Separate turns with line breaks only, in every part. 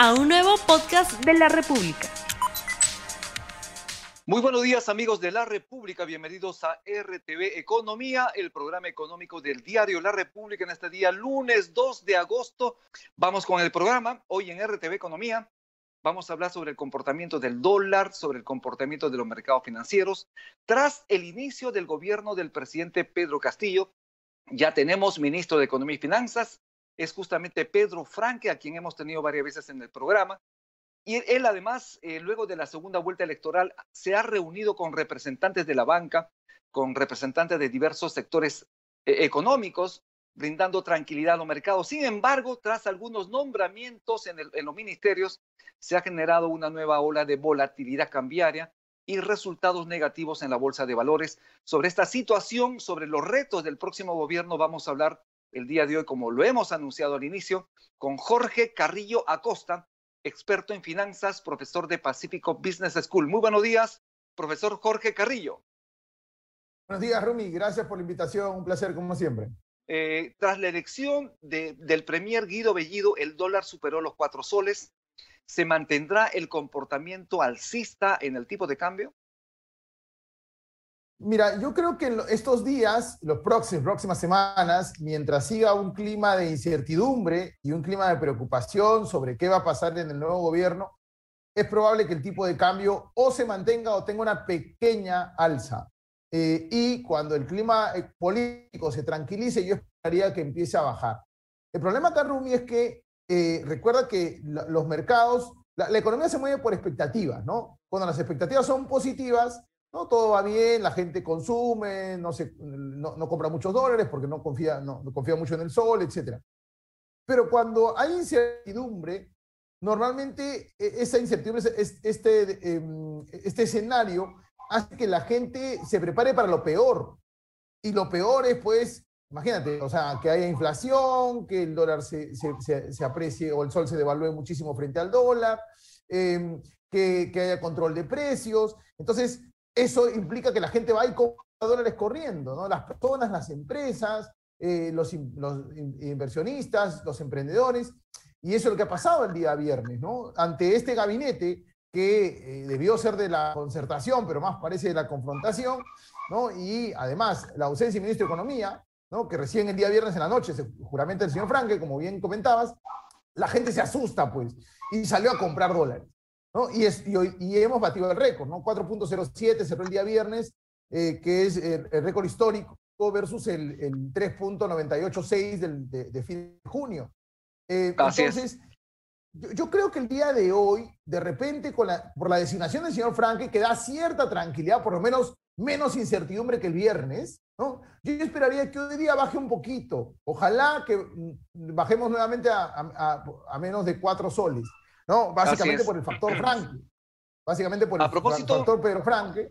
a un nuevo podcast de la República.
Muy buenos días amigos de la República, bienvenidos a RTV Economía, el programa económico del diario La República en este día lunes 2 de agosto. Vamos con el programa, hoy en RTV Economía vamos a hablar sobre el comportamiento del dólar, sobre el comportamiento de los mercados financieros. Tras el inicio del gobierno del presidente Pedro Castillo, ya tenemos ministro de Economía y Finanzas, es justamente Pedro Franque, a quien hemos tenido varias veces en el programa. Y él además, eh, luego de la segunda vuelta electoral, se ha reunido con representantes de la banca, con representantes de diversos sectores eh, económicos, brindando tranquilidad a los mercados. Sin embargo, tras algunos nombramientos en, en los ministerios, se ha generado una nueva ola de volatilidad cambiaria y resultados negativos en la bolsa de valores. Sobre esta situación, sobre los retos del próximo gobierno, vamos a hablar el día de hoy, como lo hemos anunciado al inicio, con Jorge Carrillo Acosta, experto en finanzas, profesor de Pacífico Business School. Muy buenos días, profesor Jorge Carrillo.
Buenos días, Rumi. Gracias por la invitación. Un placer, como siempre.
Eh, tras la elección del premier Guido Bellido, el dólar superó los cuatro soles. ¿Se mantendrá el comportamiento alcista en el tipo de cambio?
Mira, yo creo que estos días, los próximos, próximas semanas, mientras siga un clima de incertidumbre y un clima de preocupación sobre qué va a pasar en el nuevo gobierno, es probable que el tipo de cambio o se mantenga o tenga una pequeña alza. Eh, y cuando el clima eh, político se tranquilice, yo esperaría que empiece a bajar. El problema acá, Rumi, es que eh, recuerda que los mercados, la economía se mueve por expectativas, ¿no? Cuando las expectativas son positivas, ¿no? Todo va bien, la gente consume, no, se, no, compra muchos dólares porque no confía, no, confía mucho en el sol, etc. Pero cuando hay incertidumbre, normalmente e, esa incertidumbre, este, em, este escenario hace que la gente se prepare para lo peor. Y lo peor es, pues, imagínate, o sea, que haya inflación, que el dólar se, se, se aprecie o el sol se devalúe muchísimo frente al dólar, em, que, que, haya control de precios. Entonces, eso implica que la gente va a ir con dólares corriendo, ¿no? Las personas, las empresas, eh, los, inversionistas, los emprendedores. Y eso es lo que ha pasado el día viernes, ¿no? Ante este gabinete que eh, debió ser de la concertación, pero más parece de la confrontación, ¿no? Y además la ausencia del ministro de Economía, ¿no? Que recién el día viernes en la noche se el señor Franque, como bien comentabas, la gente se asusta, pues, y salió a comprar dólares. Y, es, y, hemos batido el récord, ¿no? 4.07 cerró el día viernes, eh, que es el, récord histórico versus el, el 3.986 de, de, fin de junio. Eh, entonces, yo, creo que el día de hoy, de repente, con la, por la designación del señor Franke, que da cierta tranquilidad, por lo menos menos incertidumbre que el viernes, ¿no? Yo esperaría que hoy día baje un poquito. Ojalá que mm, bajemos nuevamente a, a, a menos de cuatro soles. ¿No? Básicamente por el factor Franque. Básicamente por el factor Pedro Franque.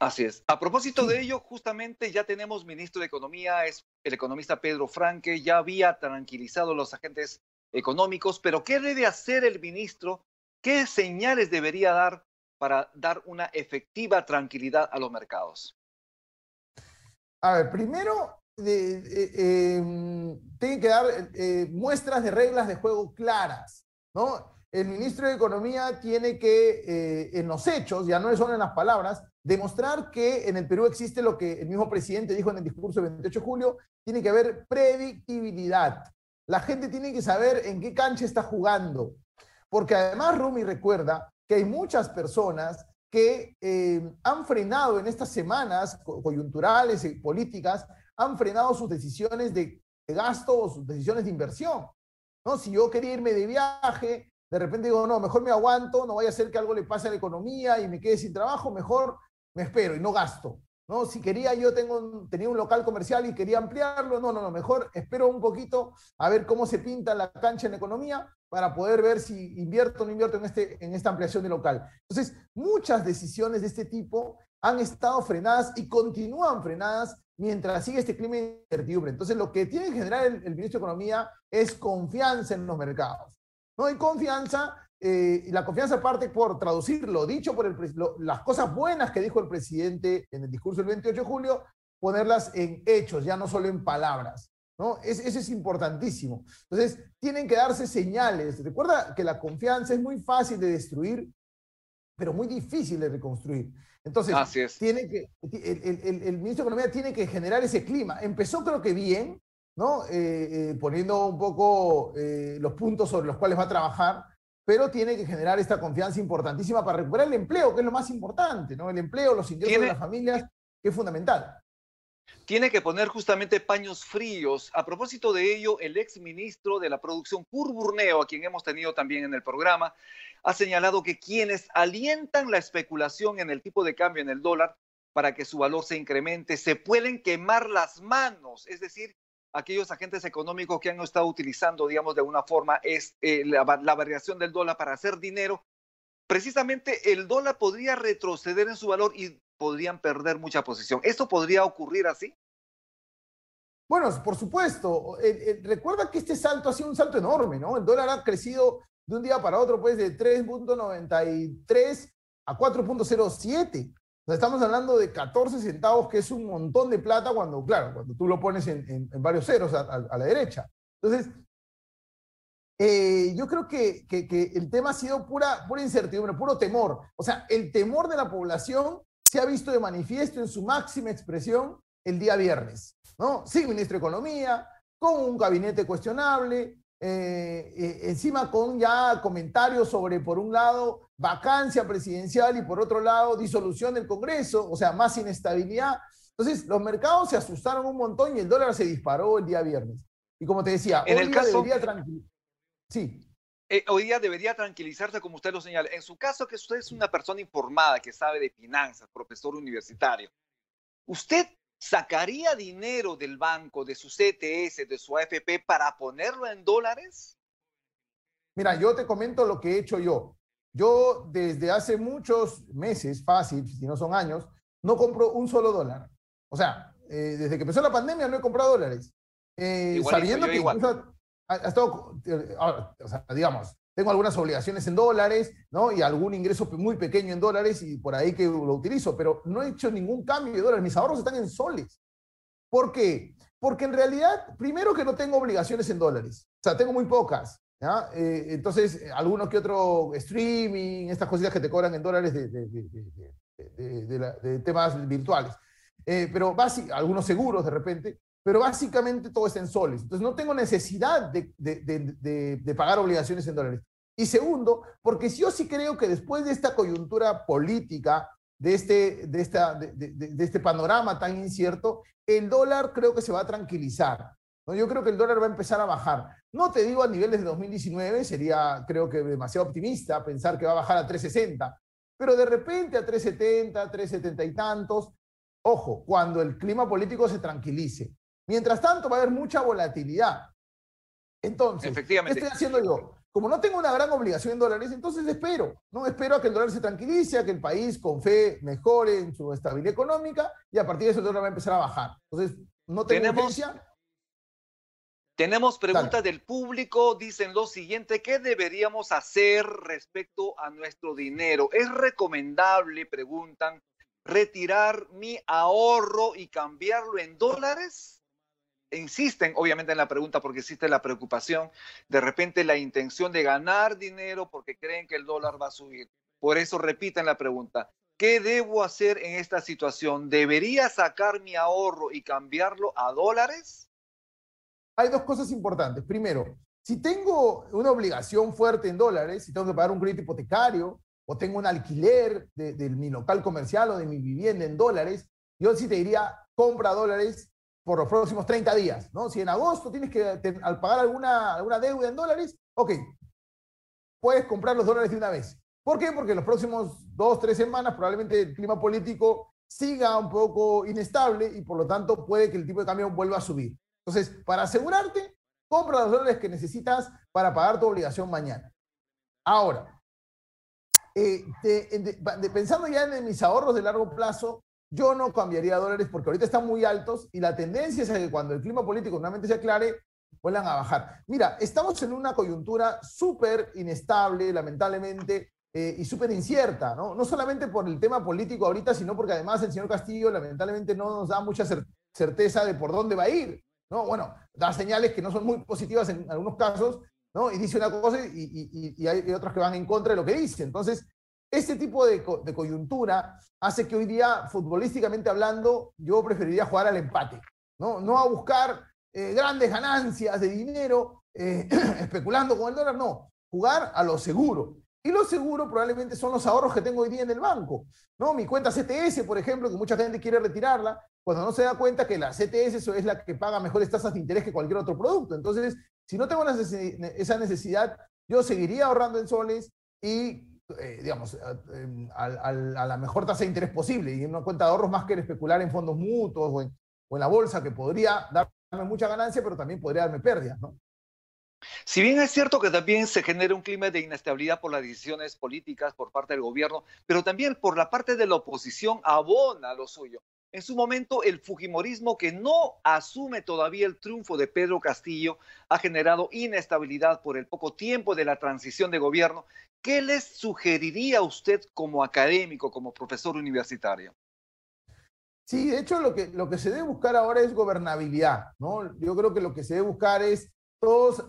Así es. A propósito de ello, justamente ya tenemos ministro de Economía, es el economista Pedro Franque, ya había tranquilizado a los agentes económicos, pero ¿qué debe hacer el ministro? ¿Qué señales debería dar para dar una efectiva tranquilidad a los mercados?
A ver, primero eh, em, tiene que dar eh, muestras de reglas de juego claras, ¿no? el ministro de Economía tiene que, eh, en los hechos, ya no son en las palabras, demostrar que en el Perú existe lo que el mismo presidente dijo en el discurso del 28 de julio, tiene que haber predictibilidad. La gente tiene que saber en qué cancha está jugando. Porque además Rumi recuerda que hay muchas personas que eh, han frenado en estas semanas coyunturales y políticas, han frenado sus decisiones de gasto o sus decisiones de inversión. ¿No? Si yo quería irme de viaje, de repente digo, no, mejor me aguanto, no vaya a ser que algo le pase a la economía y me quede sin trabajo, mejor me espero y no gasto. ¿no? Si quería, yo tengo tenía un local comercial y quería ampliarlo, no, no, no, mejor espero un poquito a ver cómo se pinta la cancha en la economía para poder ver si invierto o no invierto en, este, en esta ampliación de local. Entonces, muchas decisiones de este tipo han estado frenadas y continúan frenadas mientras sigue este clima de incertidumbre. Entonces, lo que tiene que generar el, el ministro de Economía es confianza en los mercados. No hay confianza, eh, y la confianza parte por traducir lo dicho por el las cosas buenas que dijo el presidente en el discurso del 28 de julio, ponerlas en hechos, ya no solo en palabras. ¿no? eso es importantísimo. Entonces, tienen que darse señales. Recuerda que la confianza es muy fácil de destruir, pero muy difícil de reconstruir. Entonces, Tiene que, el, ministro de Economía tiene que generar ese clima. Empezó creo que bien, ¿no? Eh, eh, poniendo un poco eh, los puntos sobre los cuales va a trabajar, pero tiene que generar esta confianza importantísima para recuperar el empleo, que es lo más importante, ¿no? El empleo, los ingresos de las familias, que es fundamental
tiene que poner justamente paños fríos. A propósito de ello, el ex ministro de la producción, Kurt Burneo, a quien hemos tenido también en el programa, ha señalado que quienes alientan la especulación en el tipo de cambio en el dólar para que su valor se incremente, se pueden quemar las manos, es decir, aquellos agentes económicos que han estado utilizando, digamos, de una forma es, eh, la variación del dólar para hacer dinero, precisamente el dólar podría retroceder en su valor y podrían perder mucha posición. ¿Esto podría ocurrir así?
Bueno, por supuesto. recuerda que este salto ha sido un salto enorme, ¿no? El dólar ha crecido de un día para otro, pues, de 3.93 a 4.07. estamos hablando de 14 centavos, que es un montón de plata cuando, claro, cuando tú lo pones en, varios ceros a, la derecha. Entonces, eh, yo creo que, que, el tema ha sido pura, pura incertidumbre, puro temor. O sea, el temor de la población se ha visto de manifiesto en su máxima expresión el día viernes, ¿no? Sin ministro de Economía, con un gabinete cuestionable, eh, eh, encima con ya comentarios sobre, por un lado, vacancia presidencial y por otro lado, disolución del Congreso, o sea, más inestabilidad. Entonces, los mercados se asustaron un montón y el dólar se disparó el día viernes. Y como te decía,
en el caso... debería Sí. Eh, hoy día debería tranquilizarse, como usted lo señala. En su caso, que usted es una persona informada, que sabe de finanzas, profesor universitario, ¿usted sacaría dinero del banco, de su CTS, de su AFP, para ponerlo en dólares?
Mira, yo te comento lo que he hecho yo. Yo desde hace muchos meses, fácil, si no son años, no compro un solo dólar. O sea, eh, desde que empezó la pandemia no he comprado dólares. Eh, sabiendo que ha, estado, eh, o sea, digamos, tengo algunas obligaciones en dólares, ¿no? Y algún ingreso muy pequeño en dólares y por ahí que lo utilizo, pero no he hecho ningún cambio de dólares. Mis ahorros están en soles. ¿Por qué? Porque en realidad, primero que no tengo obligaciones en dólares. O sea, tengo muy pocas. ¿ya? Eh, entonces, alguno que otro streaming, estas cositas que te cobran en dólares de, de, temas virtuales. Eh, pero básicamente, algunos seguros de repente pero básicamente todo está en soles. Entonces no tengo necesidad de, pagar obligaciones en dólares. Y segundo, porque yo sí creo que después de esta coyuntura política, de este, de, esta, de, este panorama tan incierto, el dólar creo que se va a tranquilizar. ¿no? Yo creo que el dólar va a empezar a bajar. No te digo a niveles de 2019, sería creo que demasiado optimista pensar que va a bajar a 360, pero de repente a 370, 370 y tantos. Ojo, cuando el clima político se tranquilice. Mientras tanto, va a haber mucha volatilidad. Entonces, ¿qué estoy haciendo yo? Como no tengo una gran obligación en dólares, entonces espero, ¿no? Espero a que el dólar se tranquilice, a que el país con fe mejore en su estabilidad económica y a partir de eso el dólar va a empezar a bajar. Entonces, no tengo
¿Tenemos, Tenemos preguntas del público, dicen lo siguiente, ¿qué deberíamos hacer respecto a nuestro dinero? ¿Es recomendable, preguntan, retirar mi ahorro y cambiarlo en dólares? Insisten obviamente en la pregunta porque existe la preocupación, de repente la intención de ganar dinero porque creen que el dólar va a subir. Por eso repiten la pregunta, ¿qué debo hacer en esta situación? ¿Debería sacar mi ahorro y cambiarlo a dólares?
Hay dos cosas importantes. Primero, si tengo una obligación fuerte en dólares, si tengo que pagar un crédito hipotecario o tengo un alquiler de, de mi local comercial o de mi vivienda en dólares, yo sí te diría, compra dólares por los próximos 30 días, ¿no? Si en agosto tienes que, al pagar alguna, alguna deuda en dólares, ok, puedes comprar los dólares de una vez. ¿Por qué? Porque en los próximos dos, tres semanas probablemente el clima político siga un poco inestable y por lo tanto puede que el tipo de cambio vuelva a subir. Entonces, para asegurarte, compra los dólares que necesitas para pagar tu obligación mañana. Ahora, eh, pensando ya en mis ahorros de largo plazo, yo no cambiaría dólares porque ahorita están muy altos y la tendencia es a que cuando el clima político nuevamente se aclare, vuelvan a bajar. Mira, estamos en una coyuntura súper inestable, lamentablemente, eh, y súper incierta, ¿no? No solamente por el tema político ahorita, sino porque además el señor Castillo lamentablemente no nos da mucha certeza de por dónde va a ir, ¿no? Bueno, da señales que no son muy positivas en algunos casos, ¿no? Y dice una cosa y, y, hay otras que van en contra de lo que dice. Entonces, este tipo de, de, coyuntura hace que hoy día, futbolísticamente hablando, yo preferiría jugar al empate, ¿no? No a buscar eh, grandes ganancias de dinero eh, especulando con el dólar, no, jugar a lo seguro. Y lo seguro probablemente son los ahorros que tengo hoy día en el banco. ¿no? Mi cuenta CTS, por ejemplo, que mucha gente quiere retirarla, cuando no se da cuenta que la CTS es la que paga mejores tasas de interés que cualquier otro producto. Entonces, si no tengo esa necesidad, yo seguiría ahorrando en soles y, eh, digamos, a, la mejor tasa de interés posible y en una cuenta de ahorros más que especular en fondos mutuos o en, o en la bolsa, que podría darme mucha ganancia, pero también podría darme pérdidas, ¿no?
Si bien es cierto que también se genera un clima de inestabilidad por las decisiones políticas por parte del gobierno, pero también por la parte de la oposición abona lo suyo. En su momento, el Fujimorismo, que no asume todavía el triunfo de Pedro Castillo, ha generado inestabilidad por el poco tiempo de la transición de gobierno. ¿Qué les sugeriría a usted como académico, como profesor universitario?
Sí, de hecho lo que, lo que se debe buscar ahora es gobernabilidad, ¿no? Yo creo que lo que se debe buscar es todos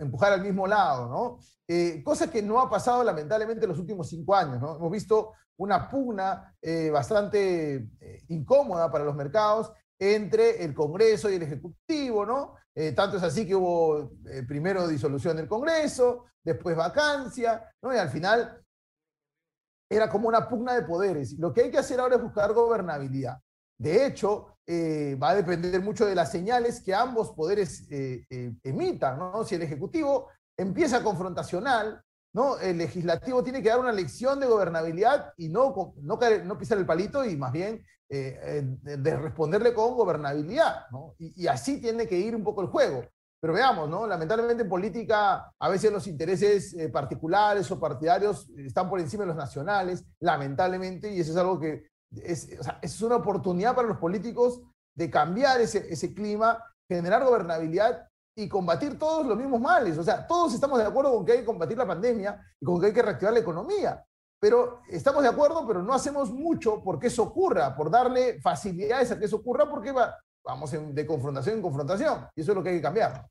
empujar al mismo lado, ¿no? Eh, cosa que no ha pasado lamentablemente en los últimos cinco años, ¿no? Hemos visto una pugna eh, bastante eh, incómoda para los mercados entre el Congreso y el Ejecutivo, ¿no? tanto es así que hubo primero disolución del Congreso, después vacancia, ¿no? Y al final era como una pugna de poderes. Lo que hay que hacer ahora es buscar gobernabilidad. De hecho, eh, va a depender mucho de las señales que ambos poderes eh, eh, emitan. ¿no? Si el Ejecutivo empieza confrontacional, ¿no? el Legislativo tiene que dar una lección de gobernabilidad y no, no, no pisar el palito y más bien de responderle con gobernabilidad. Y, así tiene que ir un poco el juego. Pero veamos, ¿no? lamentablemente en política a veces los intereses particulares o partidarios están por encima de los nacionales, lamentablemente, y eso es algo que es, una oportunidad para los políticos de cambiar ese clima, generar gobernabilidad y combatir todos los mismos males. O sea, todos estamos de acuerdo con que hay que combatir la pandemia y con que hay que reactivar la economía. Pero estamos de acuerdo, pero no hacemos mucho porque eso ocurra, por darle facilidades a que eso ocurra, porque va, vamos de confrontación en confrontación. Y eso es lo que hay que cambiar.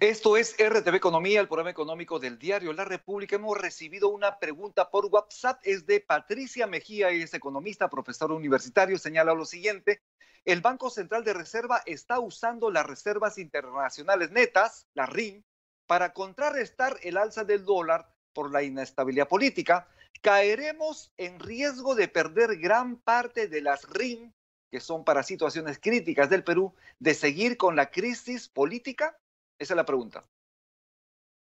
Esto es RTV Economía, el programa económico del diario La República. Hemos recibido una pregunta por WhatsApp, es de Patricia Mejía, es economista, profesor universitario, señala lo siguiente. El Banco Central de Reserva está usando las reservas internacionales netas, la RIN, para contrarrestar el alza del dólar por la inestabilidad política. Caeremos en riesgo de perder gran parte de las RIN, que son para situaciones críticas del Perú, de seguir con la crisis política. Esa es la pregunta.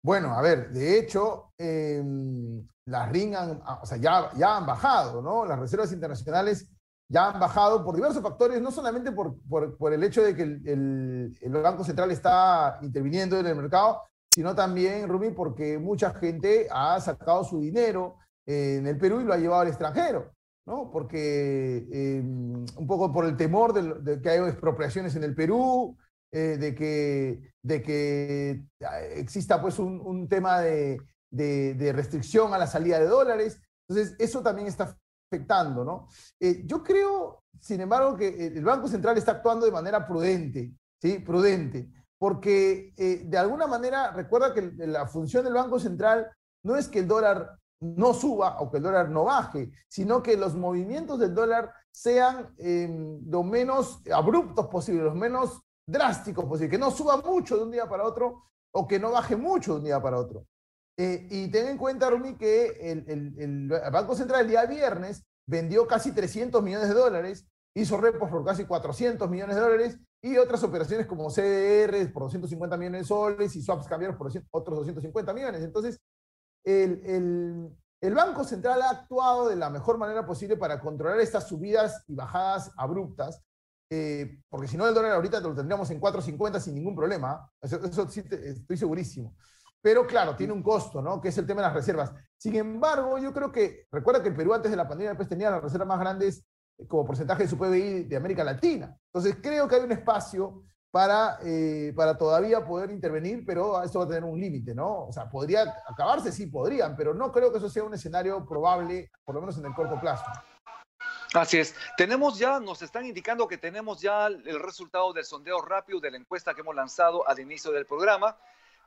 Bueno, a ver, de hecho, em, las RIN ah, o sea, ya, ya han bajado, ¿no? Las reservas internacionales ya han bajado por diversos factores, no solamente por, por, el hecho de que el, el, Banco Central está interviniendo en el mercado, sino también, Rumi, porque mucha gente ha sacado su dinero en el Perú y lo ha llevado al extranjero, ¿no? Porque em, un poco por el temor de, que hay expropiaciones en el Perú, eh, de, que, de que ah, exista pues un, un tema de, de, restricción a la salida de dólares. Entonces, eso también está ¿no? Eh, yo creo, sin embargo, que el Banco Central está actuando de manera prudente, ¿sí? Prudente, porque eh, de alguna manera, recuerda que la función del Banco Central no es que el dólar no suba o que el dólar no baje, sino que los movimientos del dólar sean em, lo menos abruptos posible, los menos drástico posible, que no suba mucho de un día para otro o que no baje mucho de un día para otro. Eh, y ten en cuenta, Rumi, que el, Banco Central el día viernes vendió casi 300 millones de dólares, hizo repos por casi 400 millones de dólares y otras operaciones como CDR por 250 millones de soles y swaps cambiaron por otros 250 millones. Entonces, el, el Banco Central ha actuado de la mejor manera posible para controlar estas subidas y bajadas abruptas eh, porque si no el dólar ahorita lo tendríamos en 4.50 sin ningún problema, eso, sí estoy segurísimo. Pero claro, tiene un costo, ¿no? Que es el tema de las reservas. Sin embargo, yo creo que, recuerda que el Perú antes de la pandemia pues, tenía las reservas más grandes eh, como porcentaje de su PBI de América Latina. Entonces creo que hay un espacio para, eh, para todavía poder intervenir, pero esto va a tener un límite, ¿no? O sea, podría acabarse, sí, podrían, pero no creo que eso sea un escenario probable, por lo menos en el corto plazo.
Así es. Tenemos ya, nos están indicando que tenemos ya el resultado del sondeo rápido de la encuesta que hemos lanzado al inicio del programa.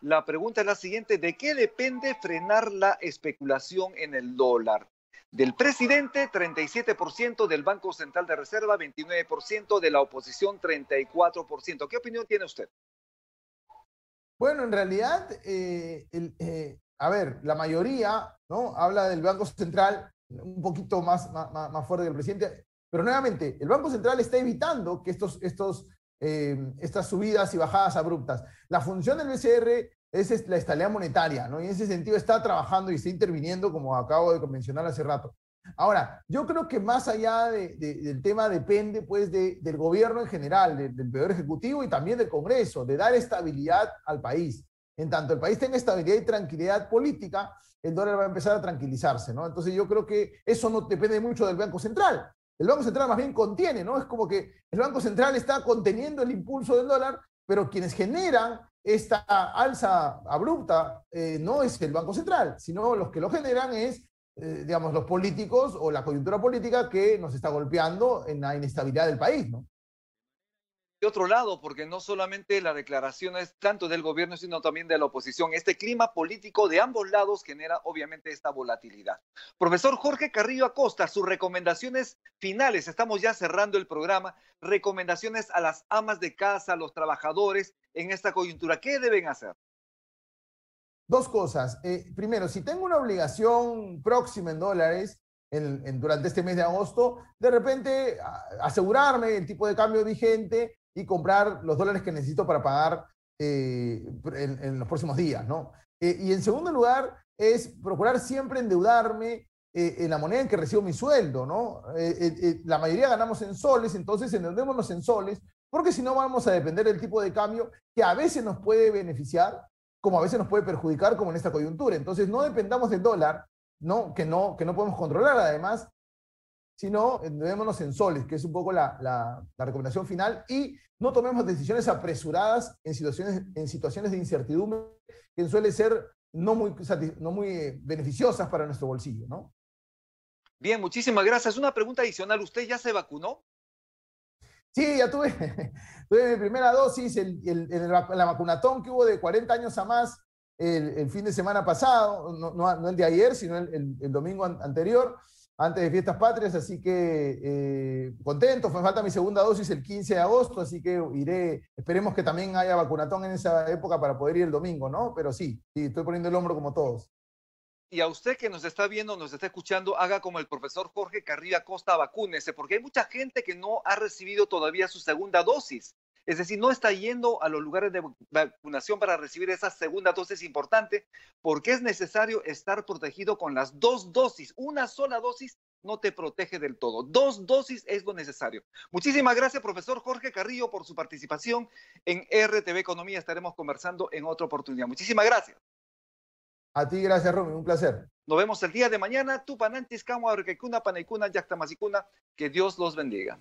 La pregunta es la siguiente, ¿de qué depende frenar la especulación en el dólar? Del presidente, 37%, del Banco Central de Reserva, 29%, de la oposición, 34%. ¿Qué opinión tiene usted?
Bueno, en realidad, eh, eh, a ver, la mayoría ¿no? habla del Banco Central un poquito más, más, fuerte que el presidente, pero nuevamente, el Banco Central está evitando que estos, estos, eh, estas subidas y bajadas abruptas. La función del BCR es la estabilidad monetaria, ¿no? Y en ese sentido está trabajando y está interviniendo, como acabo de mencionar hace rato. Ahora, yo creo que más allá del tema depende, pues, del gobierno en general, del Poder Ejecutivo y también del Congreso, de dar estabilidad al país. En tanto el país tenga estabilidad y tranquilidad política, el dólar va a empezar a tranquilizarse, ¿no? Entonces yo creo que eso no depende mucho del Banco Central. El Banco Central más bien contiene, ¿no? Es como que el Banco Central está conteniendo el impulso del dólar, pero quienes generan esta alza abrupta eh, no es el Banco Central, sino los que lo generan es, eh, digamos, los políticos o la coyuntura política que nos está golpeando en la inestabilidad del país, ¿no?
De otro lado, porque no solamente la declaración es tanto del gobierno, sino también de la oposición. Este clima político de ambos lados genera obviamente esta volatilidad. Profesor Jorge Carrillo Acosta, sus recomendaciones finales, estamos ya cerrando el programa, recomendaciones a las amas de casa, a los trabajadores en esta coyuntura, ¿qué deben hacer?
Dos cosas. Eh, primero, si tengo una obligación próxima en dólares, durante este mes de agosto, de repente asegurarme el tipo de cambio vigente y comprar los dólares que necesito para pagar eh, en, los próximos días, ¿no? Eh, y en segundo lugar, es procurar siempre endeudarme eh, en la moneda en que recibo mi sueldo, ¿no? la mayoría ganamos en soles, entonces endeudémonos en soles, porque si no vamos a depender del tipo de cambio que a veces nos puede beneficiar, como a veces nos puede perjudicar, como en esta coyuntura. Entonces, no dependamos del dólar, ¿no? Que, no, que no podemos controlar además, sino endeudémonos en soles, que es un poco la, la, la recomendación final, y no tomemos decisiones apresuradas en situaciones, en situaciones de incertidumbre que suelen ser no muy, no muy eh, beneficiosas para nuestro bolsillo, ¿no?
Bien, muchísimas gracias. Una pregunta adicional. ¿Usted ya se vacunó?
Sí, ya tuve, tuve mi primera dosis en la vacunatón que hubo de 40 años a más el, fin de semana pasado, no, no, el de ayer, sino el, el domingo anterior antes de fiestas patrias, así que eh, contento, me falta mi segunda dosis el 15 de agosto, así que iré, esperemos que también haya vacunatón en esa época para poder ir el domingo, ¿no? Pero sí, sí, estoy poniendo el hombro como todos.
Y a usted que nos está viendo, nos está escuchando, haga como el profesor Jorge Carrillo Costa, vacúnese, porque hay mucha gente que no ha recibido todavía su segunda dosis. Es decir, no está yendo a los lugares de vacunación para recibir esa segunda dosis importante porque es necesario estar protegido con las dos dosis. Una sola dosis no te protege del todo. Dos dosis es lo necesario. Muchísimas gracias, profesor Jorge Carrillo, por su participación en RTV Economía. Estaremos conversando en otra oportunidad. Muchísimas gracias.
A ti, gracias, Rumi. Un placer.
Nos vemos el día de mañana. Tupanantis, Kama, Panaikuna, Yactamasikuna. Que Dios los bendiga.